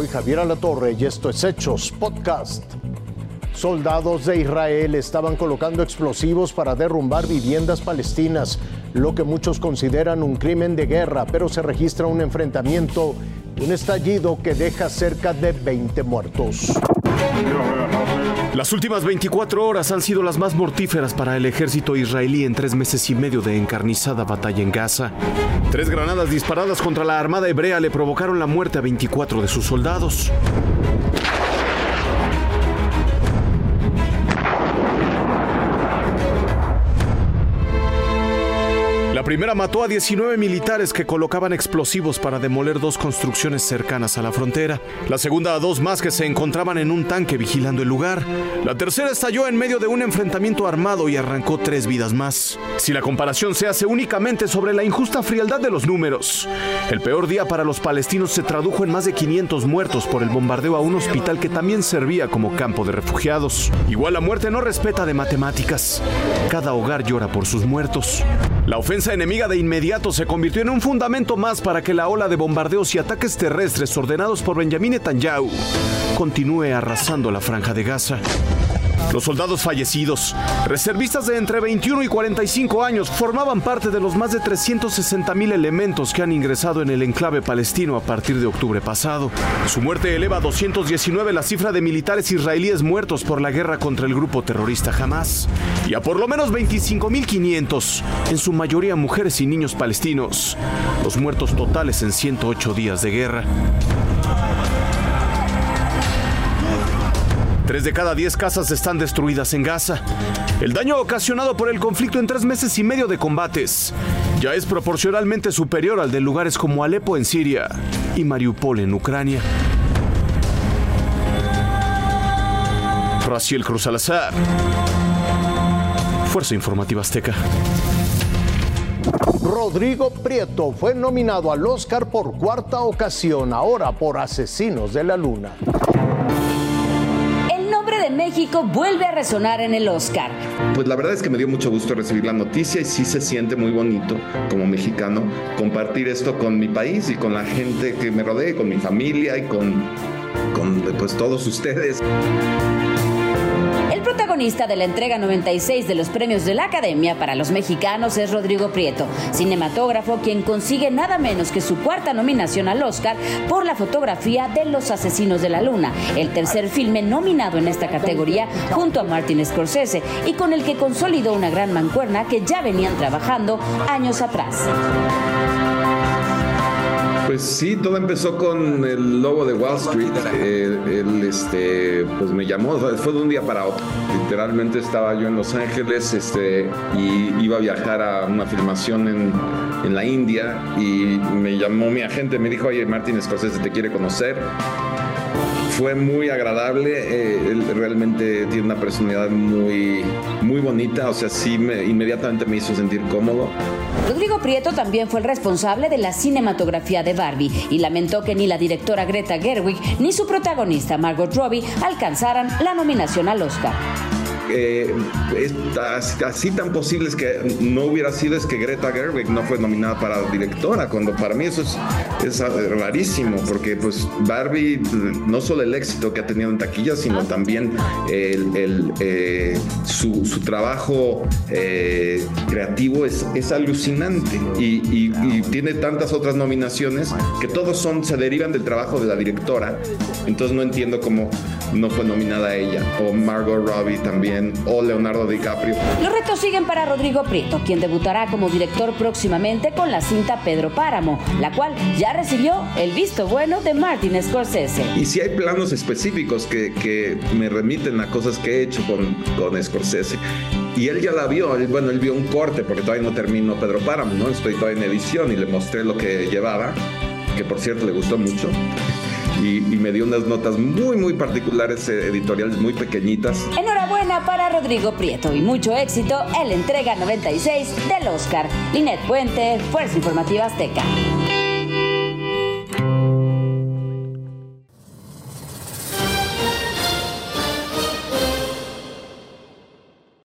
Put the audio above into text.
Javier Alatorre y esto es Hechos Podcast. Soldados de Israel estaban colocando explosivos para derrumbar viviendas palestinas, lo que muchos consideran un crimen de guerra, pero se registra un enfrentamiento un estallido que deja cerca de 20 muertos. Las últimas 24 horas han sido las más mortíferas para el ejército israelí en tres meses y medio de encarnizada batalla en Gaza. Tres granadas disparadas contra la armada hebrea le provocaron la muerte a 24 de sus soldados. La primera mató a 19 militares que colocaban explosivos para demoler dos construcciones cercanas a la frontera. La segunda a dos más que se encontraban en un tanque vigilando el lugar. La tercera estalló en medio de un enfrentamiento armado y arrancó tres vidas más. Si la comparación se hace únicamente sobre la injusta frialdad de los números, el peor día para los palestinos se tradujo en más de 500 muertos por el bombardeo a un hospital que también servía como campo de refugiados. Igual la muerte no respeta de matemáticas. Cada hogar llora por sus muertos. La ofensa enemiga de inmediato se convirtió en un fundamento más para que la ola de bombardeos y ataques terrestres ordenados por Benjamin Netanyahu continúe arrasando la franja de Gaza. Los soldados fallecidos, reservistas de entre 21 y 45 años, formaban parte de los más de 360 mil elementos que han ingresado en el enclave palestino a partir de octubre pasado. Su muerte eleva a 219 la cifra de militares israelíes muertos por la guerra contra el grupo terrorista Hamas y a por lo menos 25.500, en su mayoría mujeres y niños palestinos, los muertos totales en 108 días de guerra. Tres de cada diez casas están destruidas en Gaza. El daño ocasionado por el conflicto en tres meses y medio de combates ya es proporcionalmente superior al de lugares como Alepo en Siria y Mariupol en Ucrania. Raciel Cruz Salazar. Fuerza Informativa Azteca. Rodrigo Prieto fue nominado al Oscar por cuarta ocasión, ahora por Asesinos de la Luna. México vuelve a resonar en el Oscar. Pues la verdad es que me dio mucho gusto recibir la noticia y sí se siente muy bonito como mexicano compartir esto con mi país y con la gente que me rodea, y con mi familia y con, con pues todos ustedes. El protagonista de la entrega 96 de los premios de la Academia para los mexicanos es Rodrigo Prieto, cinematógrafo quien consigue nada menos que su cuarta nominación al Oscar por la fotografía de Los Asesinos de la Luna, el tercer filme nominado en esta categoría junto a Martin Scorsese y con el que consolidó una gran mancuerna que ya venían trabajando años atrás. Pues sí, todo empezó con el logo de Wall Street. Eh, él, este, pues me llamó, fue de un día para otro. Literalmente estaba yo en Los Ángeles, este, y iba a viajar a una filmación en, en la India y me llamó mi agente, me dijo, oye, Martin Scorsese te quiere conocer fue muy agradable. Eh, él realmente tiene una personalidad muy, muy bonita. O sea, sí, me, inmediatamente me hizo sentir cómodo. Rodrigo Prieto también fue el responsable de la cinematografía de Barbie y lamentó que ni la directora Greta Gerwig ni su protagonista Margot Robbie alcanzaran la nominación al Oscar. Eh, es así tan posible es que no hubiera sido es que Greta Gerwig no fue nominada para directora, cuando para mí eso es, es rarísimo, porque pues Barbie, no solo el éxito que ha tenido en taquilla, sino también el, el, eh, su, su, trabajo eh, creativo es, es alucinante. Y, y, y, tiene tantas otras nominaciones que todos son, se derivan del trabajo de la directora, entonces no entiendo cómo no fue nominada ella, o Margot Robbie también, o Leonardo DiCaprio. Los retos siguen para Rodrigo Prieto, quien debutará como director próximamente con la cinta Pedro Páramo, la cual ya recibió el visto bueno de Martin Scorsese. Y si hay planos específicos que, que me remiten a cosas que he hecho con, con Scorsese, y él ya la vio, él, bueno, él vio un corte porque todavía no terminó Pedro Páramo, ¿no? Estoy todavía en edición y le mostré lo que llevaba, que por cierto le gustó mucho. Y, me dio unas notas muy, muy particulares, eh, editoriales muy pequeñitas. Enhorabuena para Rodrigo Prieto y mucho éxito en la entrega 96 del Oscar. Linet Puente, Fuerza Informativa Azteca.